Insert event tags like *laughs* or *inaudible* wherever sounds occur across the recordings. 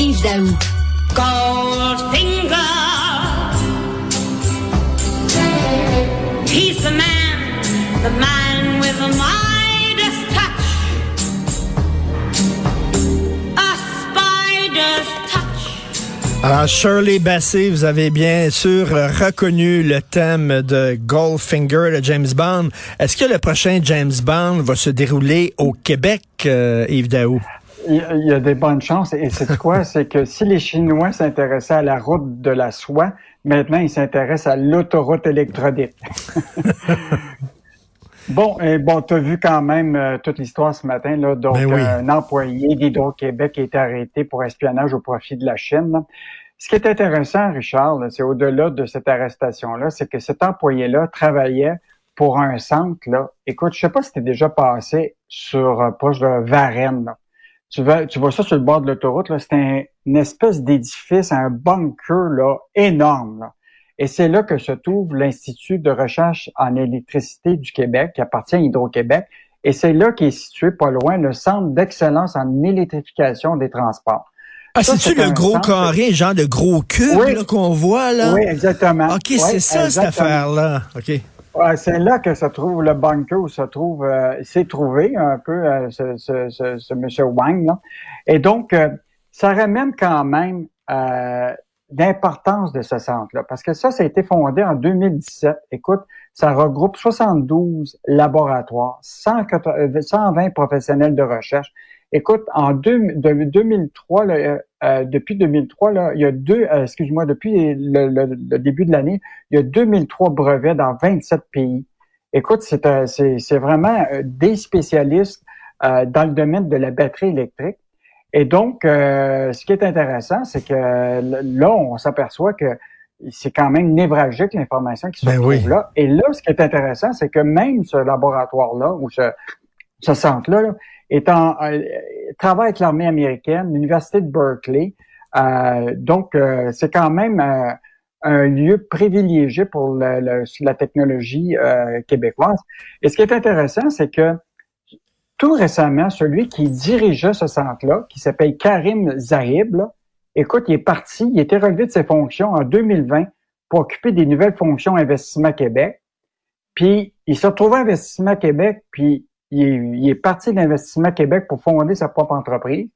Yves Daou. Goldfinger. He's the man, the man with the Midas touch. A spider's touch. Alors, Shirley Bassey, vous avez bien sûr reconnu le thème de Goldfinger de James Bond. Est-ce que le prochain James Bond va se dérouler au Québec, euh, Yves Daou? Il y a- des bonnes chances. Et c'est quoi? *laughs* c'est que si les Chinois s'intéressaient à la route de la soie, maintenant ils s'intéressent à l'autoroute électronique. *laughs* bon, et bon, tu as vu quand même euh, toute l'histoire ce matin. Là, donc, Ben un employé d'Hydro-Québec a été arrêté pour espionnage au profit de la Chine. là. Ce qui est intéressant, Richard, c'est au-delà de cette arrestation-là, c'est que cet employé-là travaillait pour un centre. Là. Écoute, je sais pas si tu déjà passé sur euh, proche de Varennes. Là. Tu vois, tu vois ça sur le bord de l'autoroute, là, c'est un- une espèce d'édifice, un bunker là, énorme. Là. Et c'est là que se trouve l'Institut de recherche en électricité du Québec, qui appartient à Hydro-Québec. Et c'est là qu'est situé pas loin le Centre d'excellence en électrification des transports. Ah, c'est-tu c'est le gros centre- carré, genre de gros cube Oui. qu'on voit, là? Oui, exactement. OK, Oui, c'est ça, cette affaire-là. OK. Ouais, c'est là que se trouve le bunker où se trouve, euh, s'est trouvé un peu euh, ce, ce, ce, ce monsieur Wang. Là. Et donc, euh, ça ramène quand même euh, d'importance de ce centre-là, parce que ça, ça a été fondé en 2017. Écoute, ça regroupe 72 laboratoires, 180 euh, 120 professionnels de recherche. Écoute, en deux, de- 2003, là, euh, euh, depuis 2003, là, il y a deux, euh, excuse-moi, depuis le, le- le début de l'année, il y a 2003 brevets dans 27 pays. Écoute, c'est euh, vraiment euh, des spécialistes euh, dans le domaine de la batterie électrique. Et donc, euh, ce qui est intéressant, c'est que là, on s'aperçoit que c'est quand même névralgique l'information qui se Ben trouve oui. là. Et là, ce qui est intéressant, c'est que même ce laboratoire-là ou ce, ce centre-là là, est en, euh, travaille avec l'armée américaine, l'université de Berkeley. Euh, donc, euh, c'est quand même un lieu privilégié pour la technologie québécoise. Et ce qui est intéressant, c'est que tout récemment, celui qui dirigeait ce centre-là, qui s'appelle Karim Zahib, là, écoute, il est parti, il était relevé de ses fonctions en 2020 pour occuper des nouvelles fonctions Investissement Québec. Puis, il s'est retrouvé à Investissement Québec, puis il est, il est parti d'Investissement Québec pour fonder sa propre entreprise.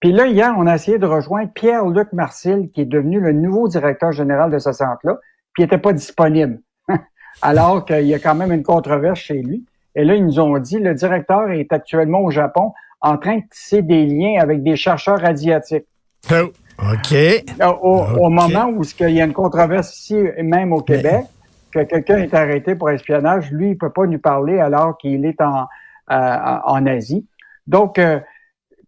Puis là, hier, on a essayé de rejoindre Pierre-Luc Marcil, qui est devenu le nouveau directeur général de ce centre-là, puis il n'était pas disponible. *laughs* Alors qu'il y a quand même une controverse chez lui. Et là, ils nous ont dit, le directeur est actuellement au Japon en train de tisser des liens avec des chercheurs asiatiques. Oh, OK. Au, au- moment où ce qu'il y a une controverse ici, même au Québec, que quelqu'un est arrêté pour espionnage, lui, il peut pas nous parler alors qu'il est en, en Asie. Donc, euh,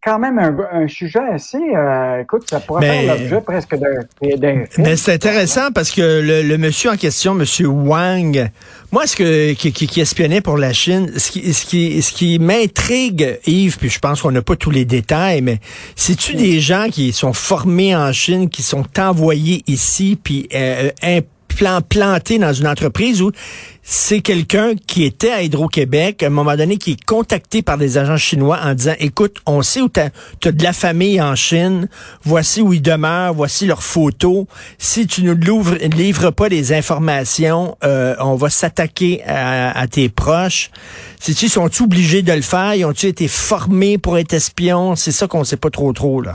quand même un, un sujet assez, euh, écoute, ça pourrait Mais- faire l'objet presque d'un. Mais c'est intéressant parce que le, le monsieur en question, monsieur Wang, moi, ce que qui, qui, espionnait pour la Chine, ce qui ce qui ce qui m'intrigue, Yves, puis je pense qu'on n'a pas tous les détails, mais c'est-tu des gens qui sont formés en Chine, qui sont envoyés ici, puis euh, implan- plantés dans une entreprise où c'est quelqu'un qui était à Hydro-Québec, à un moment donné, qui est contacté par des agents chinois en disant, écoute, on sait où tu as, de la famille en Chine, voici où ils demeurent, voici leurs photos. Si tu ne livres, pas les informations, euh, on va s'attaquer à, tes proches. Si-tu sont obligés de le faire? Ils ont-tu été formés pour être espions? C'est ça qu'on sait pas trop trop, là.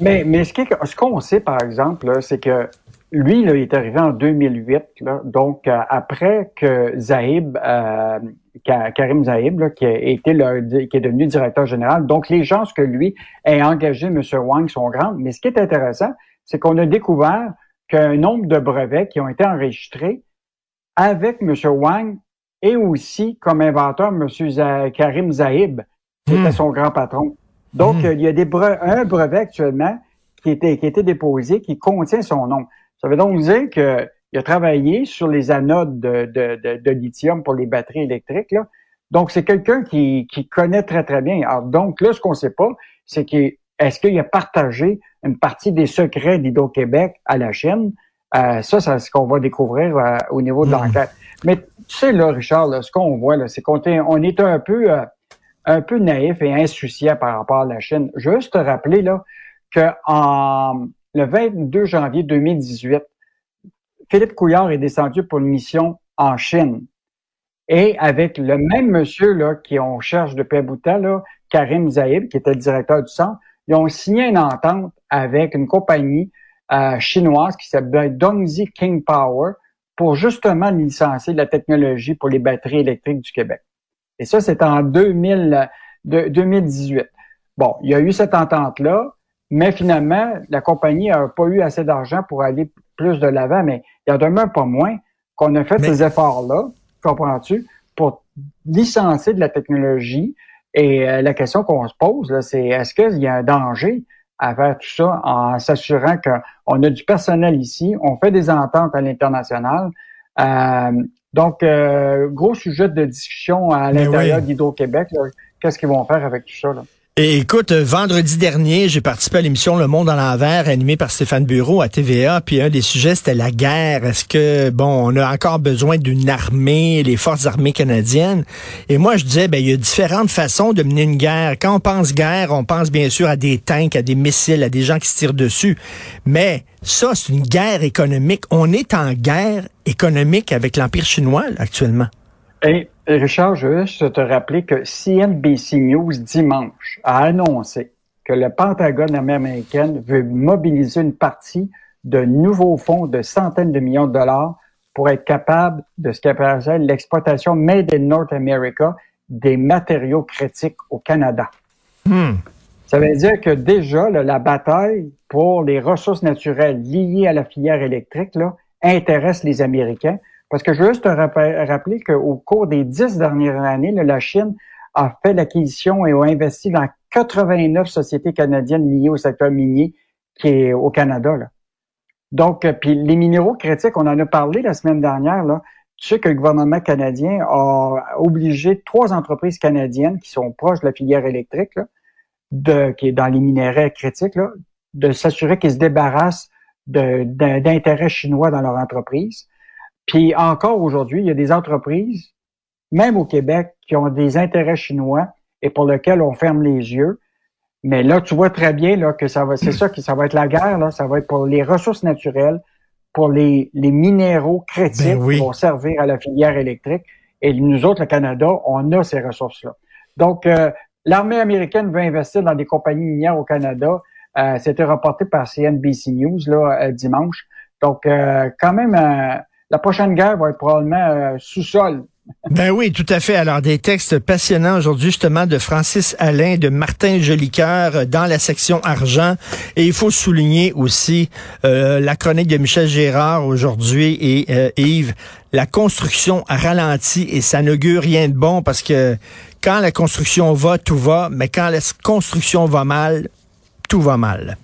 Mais, mais ce qu'on sait, par exemple, c'est que lui, là, il est arrivé en 2008, là, donc euh, après que Zahib, euh, Ka- Karim Zahib, là, qui a été le, qui est devenu directeur général, donc les chances que lui ait engagé M. Wang sont grandes. Mais ce qui est intéressant, c'est qu'on a découvert qu'un nombre de brevets qui ont été enregistrés avec M. Wang et aussi comme inventeur M. Karim Zahib, qui Hmm. était son grand patron. Donc, Hmm. il y a des bre- un brevet actuellement qui était, qui a été déposé qui contient son nom. Ça veut donc dire que il a travaillé sur les anodes de, de, de, de lithium pour les batteries électriques. Là. Donc, c'est quelqu'un qui, qui connaît très, très bien. Alors, donc, là, ce qu'on ne sait pas, c'est que est-ce qu'il a partagé une partie des secrets d'Hydro-Québec à la Chine? Euh, ça, c'est ce qu'on va découvrir euh, au niveau de Mhm. l'enquête. Mais tu sais, là, Richard, là, ce qu'on voit, là, c'est qu'on est, on est un peu, euh, un peu naïf et insouciant par rapport à la Chine. Juste te rappeler là, que en le 22 janvier 2018, Philippe Couillard est descendu pour une mission en Chine. Et avec le même monsieur là, qui on cherche de temps, Karim Zaïb, qui était le directeur du centre, ils ont signé une entente avec une compagnie euh, chinoise qui s'appelle Dongxi King Power pour justement licencier la technologie pour les batteries électriques du Québec. Et ça, c'est en 2000, de, 2018. Bon, il y a eu cette entente-là, mais finalement, la compagnie n'a pas eu assez d'argent pour aller plus de l'avant, mais il y en demeure pas moins qu'on a fait ces efforts-là, comprends-tu, pour licencier de la technologie. Et euh, la question qu'on se pose, c'est est-ce qu'il y a un danger à faire tout ça en s'assurant qu'on a du personnel ici, on fait des ententes à l'international? Euh, donc, euh, gros sujet de discussion à l'intérieur d'Hydro-Québec. Qu'est-ce qu'ils vont faire avec tout ça? Là? Et écoute, euh, vendredi dernier, j'ai participé à l'émission Le Monde en l'envers, animée par Stéphane Bureau à TVA, puis un des sujets, c'était la guerre. Est-ce que, bon, on a encore besoin d'une armée, les forces armées canadiennes? Et moi, je disais, ben, il y a différentes façons de mener une guerre. Quand on pense guerre, on pense bien sûr à des tanks, à des missiles, à des gens qui se tirent dessus. Mais ça, c'est une guerre économique. On est en guerre économique avec l'Empire chinois, actuellement. Et Richard, je veux juste te rappeler que CNBC News dimanche a annoncé que le Pentagone américain veut mobiliser une partie de nouveaux fonds de centaines de millions de dollars pour être capable de ce qu'appelle l'exploitation made in North America des matériaux critiques au Canada. Hmm. Ça veut dire que déjà, la bataille pour les ressources naturelles liées à la filière électrique là, intéresse les Américains. Parce que je veux juste te rappeler qu'au cours des dix dernières années, la Chine a fait l'acquisition et a investi dans 89 sociétés canadiennes liées au secteur minier qui est au Canada. Donc, euh, puis les minéraux critiques, on en a parlé la semaine dernière. Là. Tu sais que le gouvernement canadien a obligé trois entreprises canadiennes qui sont proches de la filière électrique, de, qui est dans les minéraux critiques, là, de s'assurer qu'ils se débarrassent d'intérêts chinois dans leur entreprise. Puis encore aujourd'hui, il y a des entreprises, même au Québec, qui ont des intérêts chinois et pour lesquels on ferme les yeux. Mais là, tu vois très bien là, que ça va, c'est ça que ça va être la guerre, là, ça va être pour les ressources naturelles, pour les, les minéraux critiques ben qui vont servir à la filière électrique. Et nous autres, le Canada, on a ces ressources-là. Donc, euh, l'armée américaine veut investir dans des compagnies minières au Canada. Euh, C'était rapporté par CNBC News là, euh, dimanche. Donc, euh, quand même, la prochaine guerre va être probablement euh, sous-sol. Ben oui, tout à fait. Alors, des textes passionnants aujourd'hui, justement, de Francis Alain, de Martin Jolicoeur euh, dans la section argent. Et il faut souligner aussi euh, la chronique de Michel Gérard aujourd'hui et Yves. La construction a ralenti et ça n'augure rien de bon parce que quand la construction va, tout va, mais quand la construction va mal, tout va mal.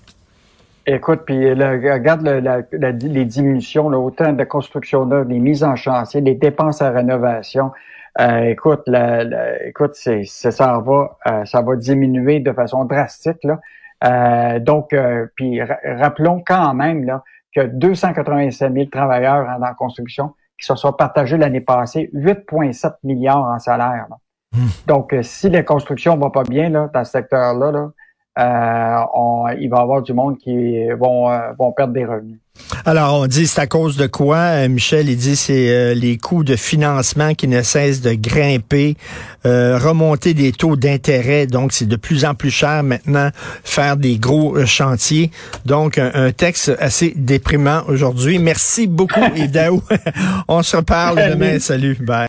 Écoute, puis regarde les diminutions, là, autant de construction là, les mises en chantier, les dépenses à rénovation. Euh, écoute, la, écoute, c'est, ça va, euh, ça va diminuer de façon drastique là. Euh, donc, puis rappelons quand même là que 285 000 travailleurs dans la construction qui se sont partagés l'année passée 8,7 milliards en salaire. Hmm. Donc, si les constructions vont pas bien là dans ce secteur-là, là euh, il va y avoir du monde qui vont, euh, vont perdre des revenus. Alors, on dit c'est à cause de quoi? Euh, Michel, il dit c'est les coûts de financement qui ne cessent de grimper, remonter des taux d'intérêt, donc c'est de plus en plus cher maintenant faire des gros chantiers. Donc, un, texte assez déprimant aujourd'hui. Merci beaucoup, *laughs* Yves *laughs* on se reparle demain. Salut. Bye.